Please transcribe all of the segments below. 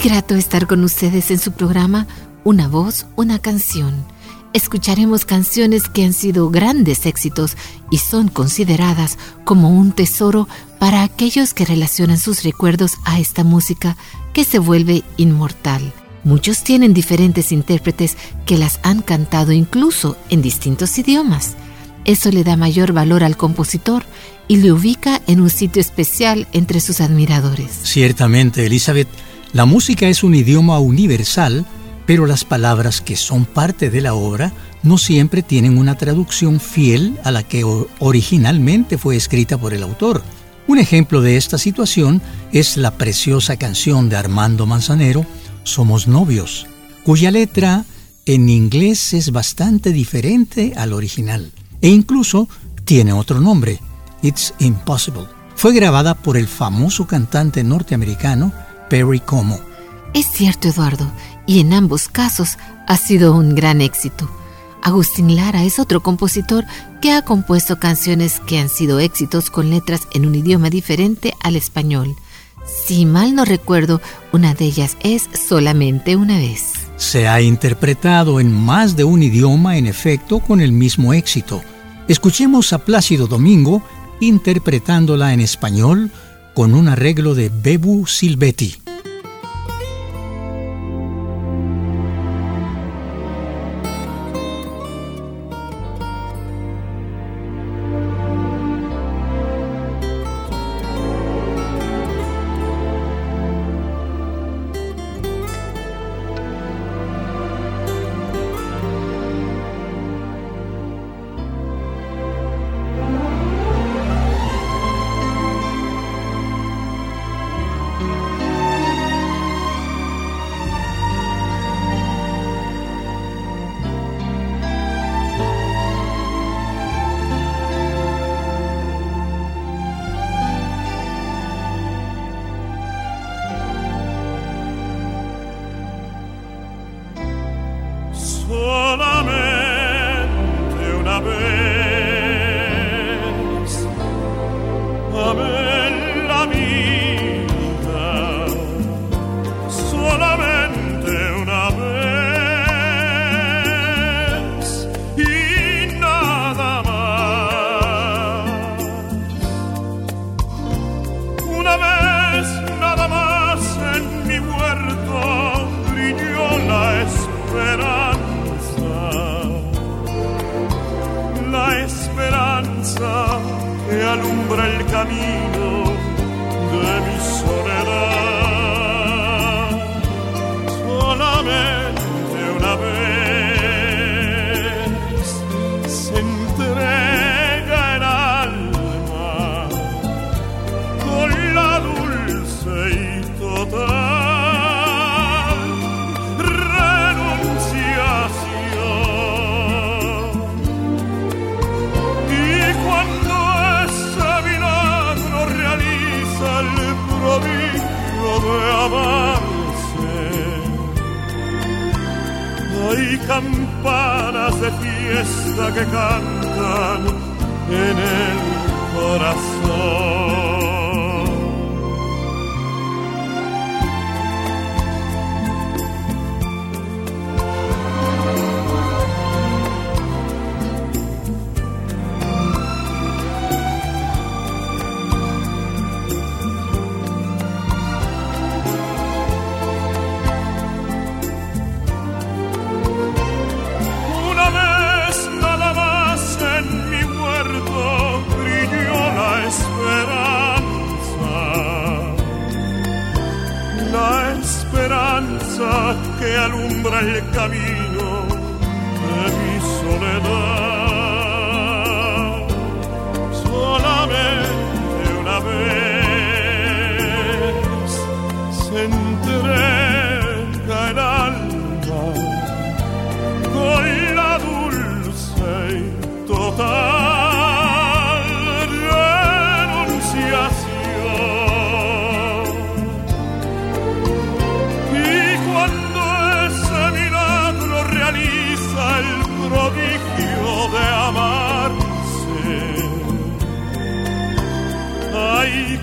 Grato estar con ustedes en su programa Una voz, una canción. Escucharemos canciones que han sido grandes éxitos y son consideradas como un tesoro para aquellos que relacionan sus recuerdos a esta música que se vuelve inmortal. Muchos tienen diferentes intérpretes que las han cantado incluso en distintos idiomas. Eso le da mayor valor al compositor y le ubica en un sitio especial entre sus admiradores. Ciertamente, Elizabeth, la música es un idioma universal, pero las palabras que son parte de la obra no siempre tienen una traducción fiel a la que originalmente fue escrita por el autor. Un ejemplo de esta situación es la preciosa canción de Armando Manzanero, Somos novios, cuya letra en inglés es bastante diferente al original e incluso tiene otro nombre, It's Impossible. Fue grabada por el famoso cantante norteamericano Perry Como. Es cierto, Eduardo, y en ambos casos ha sido un gran éxito. Agustín Lara es otro compositor que ha compuesto canciones que han sido éxitos con letras en un idioma diferente al español. Si mal no recuerdo, una de ellas es Solamente una vez. Se ha interpretado en más de un idioma, en efecto, con el mismo éxito. Escuchemos a Plácido Domingo interpretándola en español con un arreglo de Bebu Silvetti.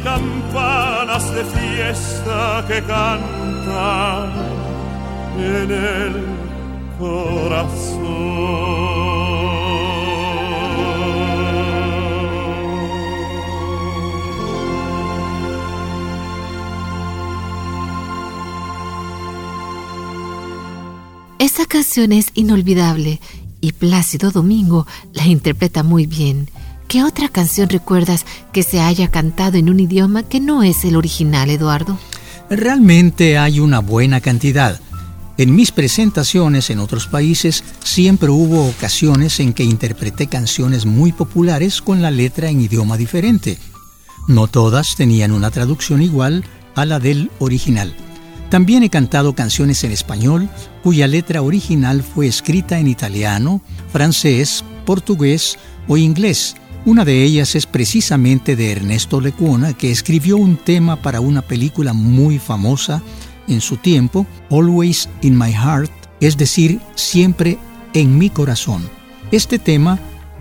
Campanas de fiesta que cantan en el corazón. Esta canción es inolvidable y Plácido Domingo la interpreta muy bien. ¿Qué otra canción recuerdas que se haya cantado en un idioma que no es el original, Eduardo? Realmente hay una buena cantidad. En mis presentaciones en otros países siempre hubo ocasiones en que interpreté canciones muy populares con la letra en idioma diferente. No todas tenían una traducción igual a la del original. También he cantado canciones en español cuya letra original fue escrita en italiano, francés, portugués o inglés una de ellas es precisamente de Ernesto Lecuona, que escribió un tema para una película muy famosa en su tiempo, Always in My Heart, es decir, siempre en mi corazón. Este tema,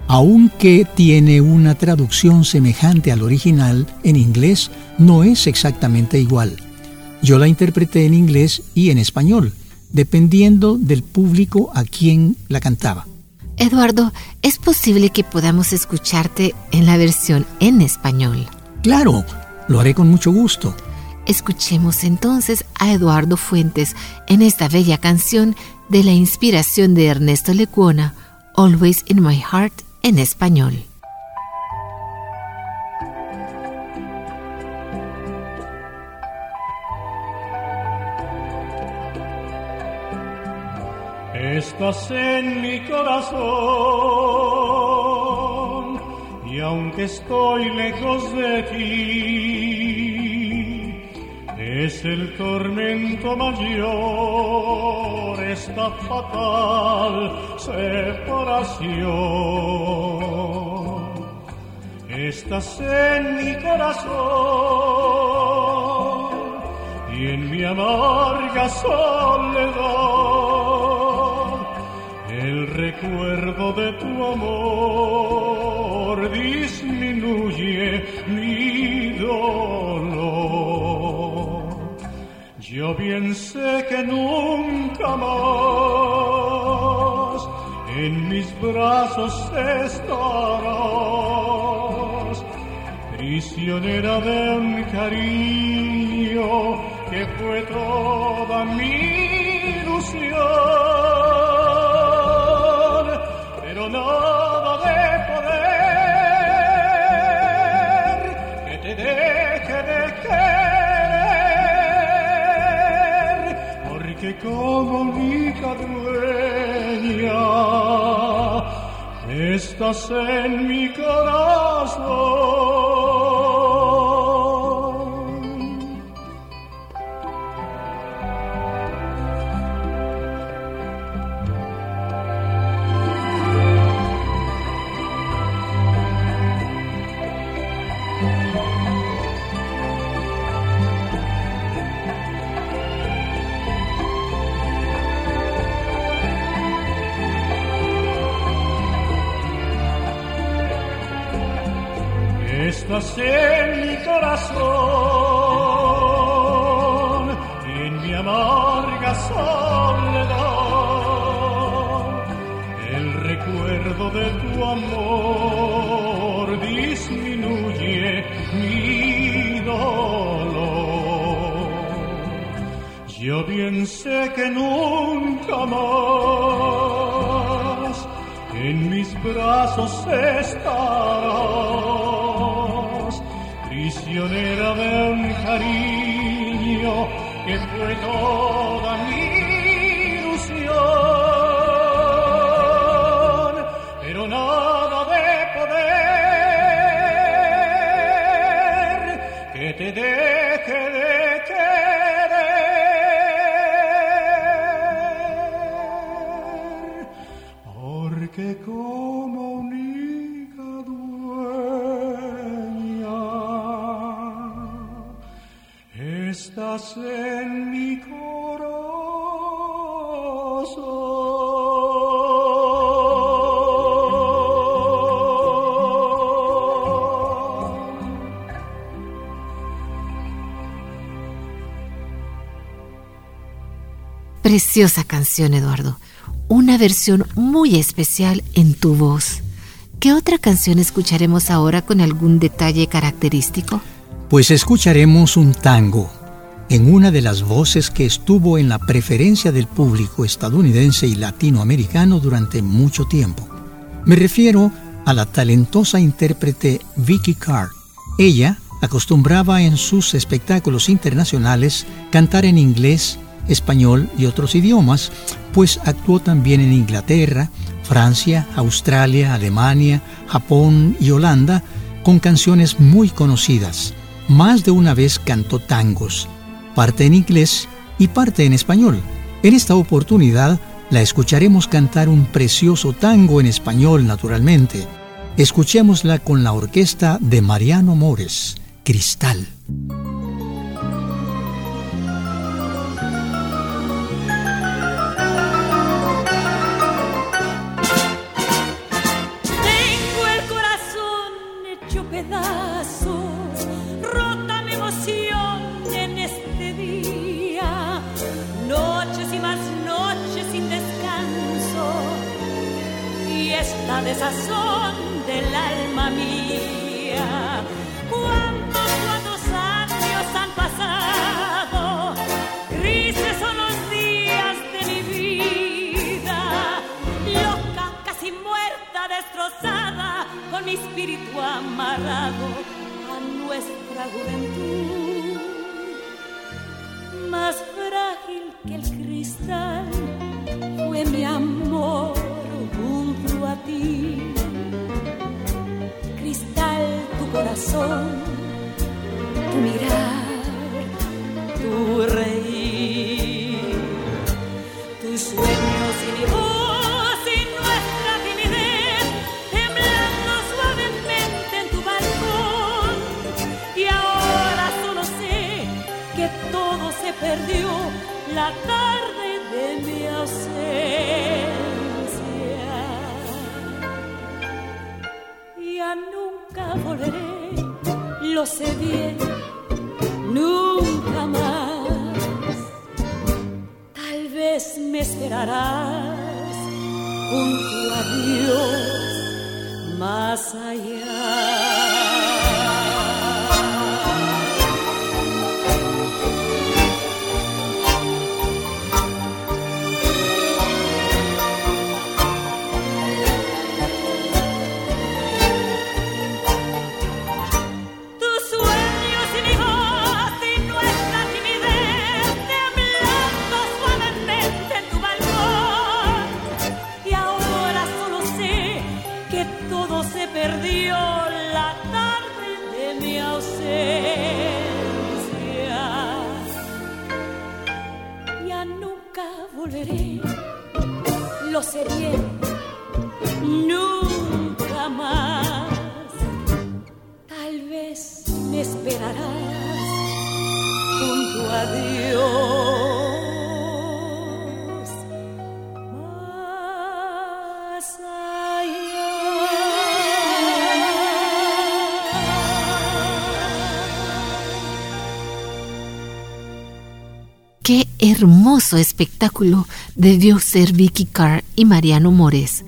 aunque tiene una traducción semejante al original en inglés, no es exactamente igual. Yo la interpreté en inglés y en español, dependiendo del público a quien la cantaba. Eduardo, ¿es posible que podamos escucharte en la versión en español? Claro, lo haré con mucho gusto. Escuchemos entonces a Eduardo Fuentes en esta bella canción de la inspiración de Ernesto Lecuona, Always in My Heart en español. Estás en mi corazón y aunque estoy lejos de ti, es el tormento mayor, esta fatal separación. Estás en mi corazón y en mi amarga soledad recuerdo de tu amor disminuye mi dolor. Yo bien sé que nunca más en mis brazos estarás, prisionera de un cariño que fue toda mi ilusión de poder que te deje de querer, porque como única dueña estás en mi corazón. Estás en mi corazón, en mi amarga soledad. El recuerdo de tu amor disminuye mi dolor. Yo bien sé que nunca más en mis brazos estarás, prisionera de un cariño que fue toda mi ilusión, pero nada de poder que te deje de que como única Preciosa canción, Eduardo. Una versión muy especial en tu voz. ¿Qué otra canción escucharemos ahora con algún detalle característico? Pues escucharemos un tango en una de las voces que estuvo en la preferencia del público estadounidense y latinoamericano durante mucho tiempo. Me refiero a la talentosa intérprete Vicky Carr. Ella acostumbraba en sus espectáculos internacionales cantar en inglés, español y otros idiomas, pues actuó también en Inglaterra, Francia, Australia, Alemania, Japón y Holanda con canciones muy conocidas. Más de una vez cantó tangos, parte en inglés y parte en español. En esta oportunidad la escucharemos cantar un precioso tango en español naturalmente. Escuchémosla con la orquesta de Mariano Mores, Cristal. Esta desazón del alma mía. ¿Cuántos, cuántos años han pasado? Grises son los días de mi vida, loca, casi muerta, destrozada, con mi espíritu amarrado a nuestra juventud. Más frágil que el cristal fue mi amor ti. Cristal, tu corazón, tu mirar, tu reír, tus sueños y mi voz y nuestra timidez, temblando suavemente en tu balcón. Y ahora solo sé que todo se perdió la tarde de mi ausencia. Nunca volveré, lo sé bien, nunca más. Tal vez me esperarás junto a Dios más allá. Hermoso espectáculo debió ser Vicky Carr y Mariano Mores,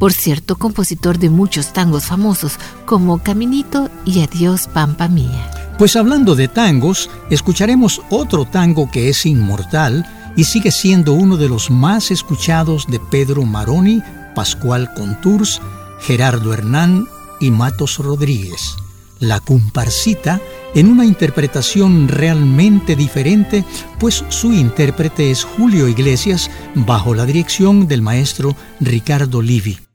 por cierto, compositor de muchos tangos famosos como Caminito y Adiós Pampa Mía. Pues hablando de tangos, escucharemos otro tango que es inmortal y sigue siendo uno de los más escuchados de Pedro Maroni, Pascual Contours, Gerardo Hernán y Matos Rodríguez. La comparsita en una interpretación realmente diferente, pues su intérprete es Julio Iglesias bajo la dirección del maestro Ricardo Livi.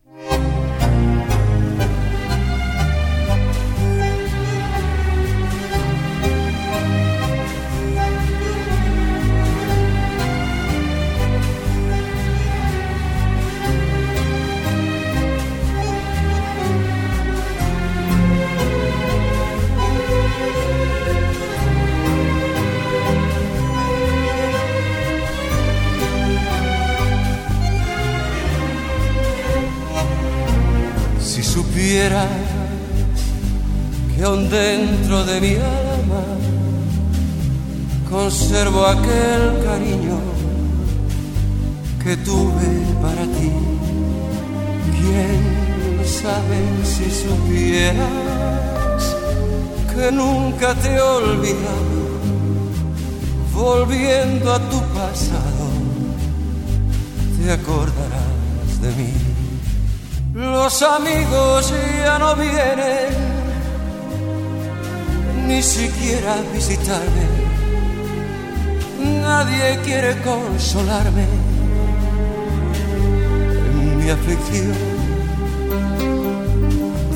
Que tuve para ti. ¿Quién sabe si supieras que nunca te he? Volviendo a tu pasado, te acordarás de mí. Los amigos ya no vienen, ni siquiera a visitarme. Nadie quiere consolarme mi aflicción.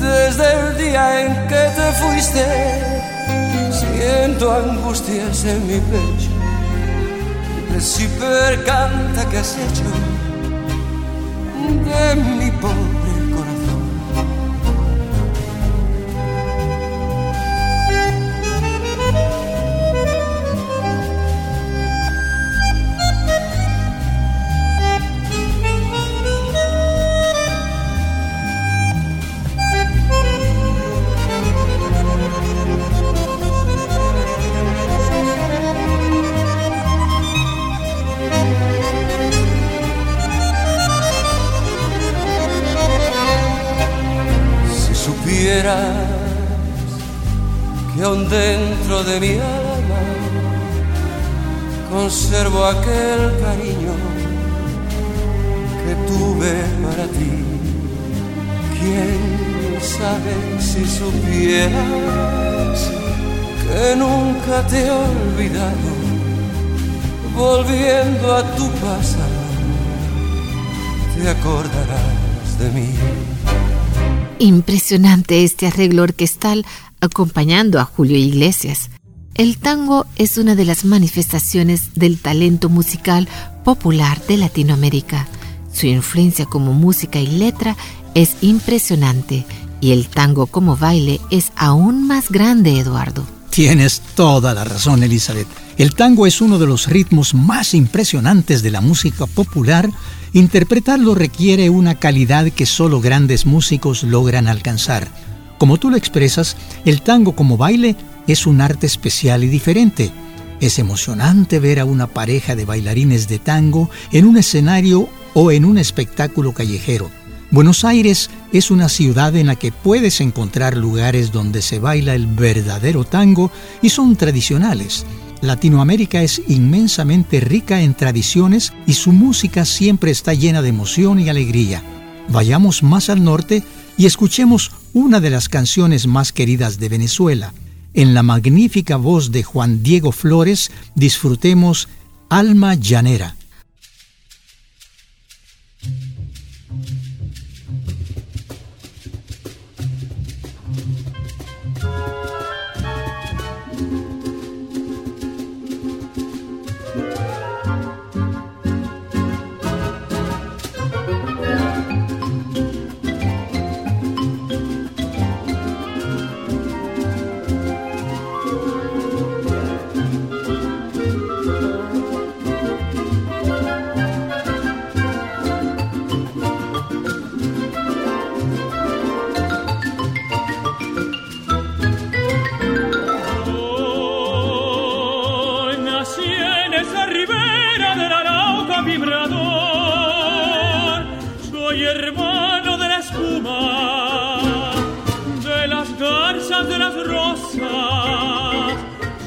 Desde el día en que te fuiste, siento angustias en mi pecho. si percanta que has hecho de mi pobre de mi alma Impresionante este arreglo orquestal acompañando a Julio Iglesias. El tango es una de las manifestaciones del talento musical popular de Latinoamérica. Su influencia como música y letra es impresionante y el tango como baile es aún más grande, Eduardo. Tienes toda la razón, Elizabeth. El tango es uno de los ritmos más impresionantes de la música popular Interpretarlo requiere una calidad que solo grandes músicos logran alcanzar. Como tú lo expresas, el tango como baile es un arte especial y diferente. Es emocionante ver a una pareja de bailarines de tango en un escenario o en un espectáculo callejero. Buenos Aires es una ciudad en la que puedes encontrar lugares donde se baila el verdadero tango y son tradicionales. Latinoamérica es inmensamente rica en tradiciones y su música siempre está llena de emoción y alegría. Vayamos más al norte y escuchemos una de las canciones más queridas de Venezuela. En la magnífica voz de Juan Diego Flores disfrutemos Alma Llanera. Si en esa ribera del arauca vibrador. Soy hermano de la espuma, de las garzas, de las rosas.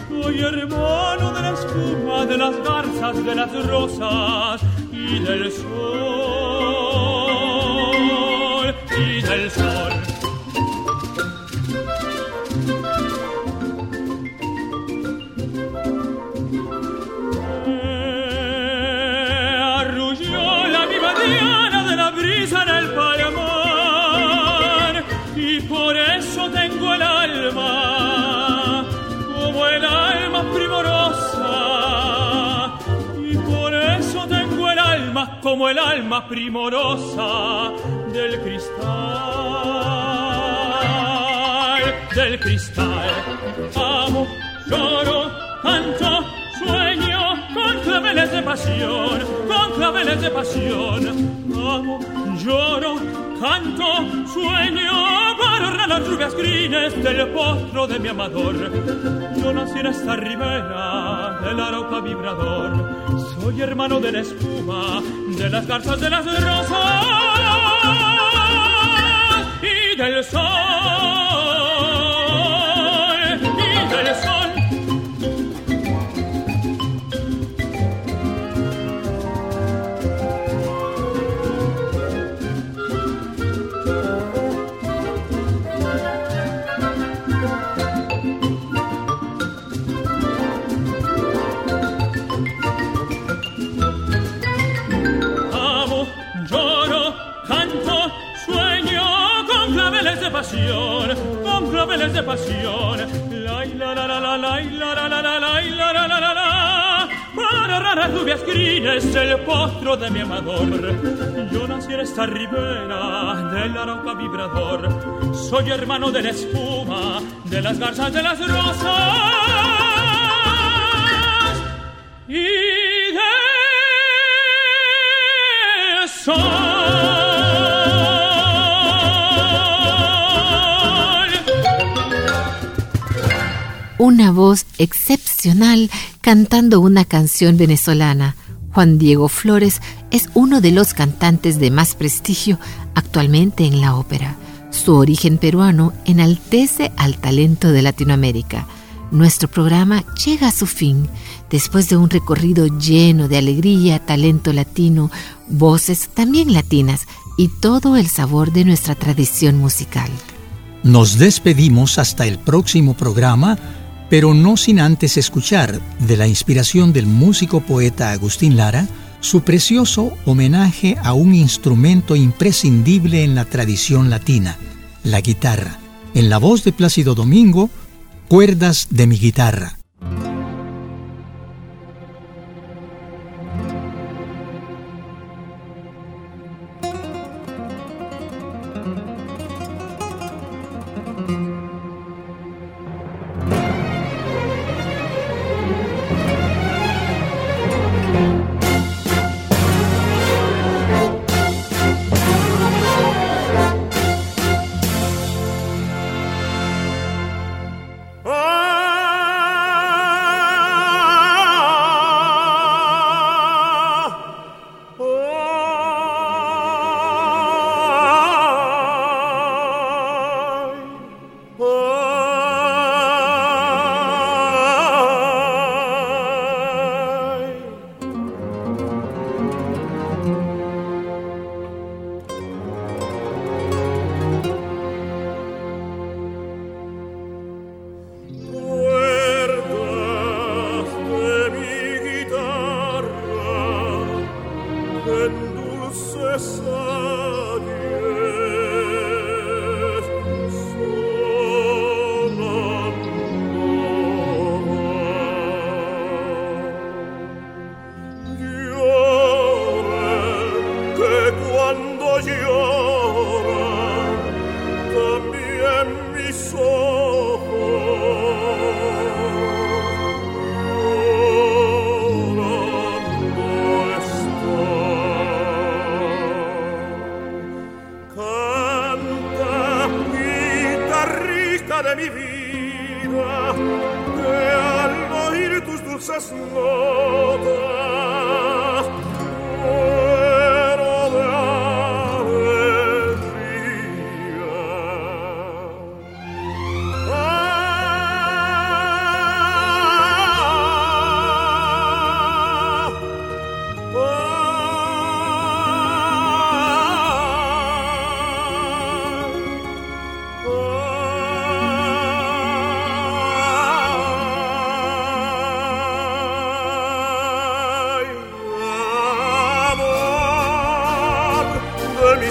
Soy hermano de la espuma, de las garzas, de las rosas y del sol. Y del sol. El alma primorosa del cristal del cristal. Amo lloro canto sueño con claveles de pasión con claveles de pasión. Amo lloro canto sueño las rubias crines del postro de mi amador. Yo nací en esta ribera del arauca vibrador. Soy hermano de la espuma de las garzas de las rosas y del sol con claveles de pasión. La la la la la la la la la la la la la para raras rubias crines del postro de mi amador. Yo nací en esta ribera del arauca vibrador. Soy hermano de la espuma, de las garzas de las rosas y del sol. Una voz excepcional cantando una canción venezolana. Juan Diego Flores es uno de los cantantes de más prestigio actualmente en la ópera. Su origen peruano enaltece al talento de Latinoamérica. Nuestro programa llega a su fin después de un recorrido lleno de alegría, talento latino, voces también latinas y todo el sabor de nuestra tradición musical. Nos despedimos hasta el próximo programa, pero no sin antes escuchar, de la inspiración del músico poeta Agustín Lara, su precioso homenaje a un instrumento imprescindible en la tradición latina, la guitarra. En la voz de Plácido Domingo, Cuerdas de mi guitarra.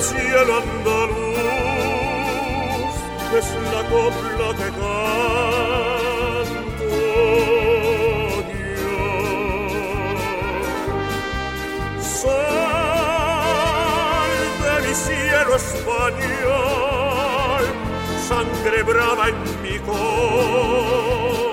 Cielo andaluz es la copla que canto yo. De mi cielo español, sangre brava en mi corazón.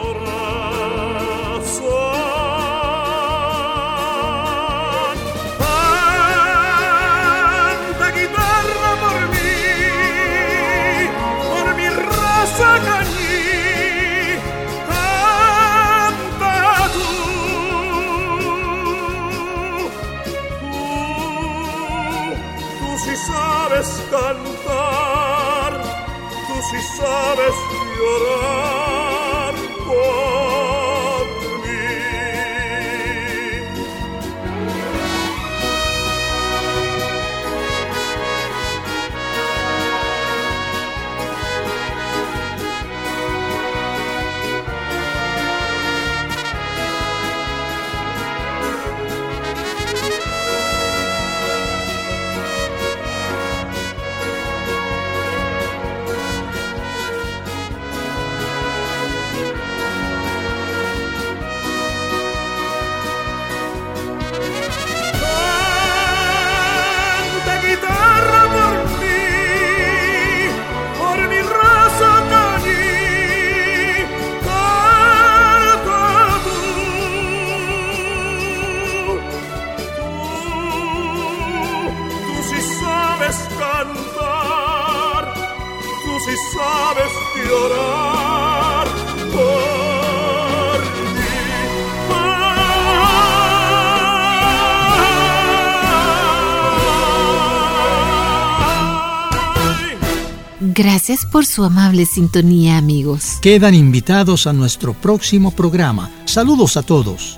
Gracias por su amable sintonía, amigos. Quedan invitados a nuestro próximo programa. Saludos a todos.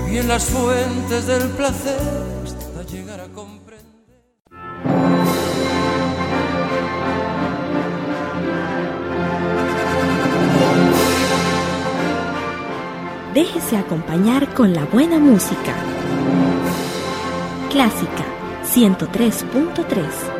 Bebí en las fuentes del placer hasta llegar a comprender. Déjese acompañar con la buena música. Clásica 103.3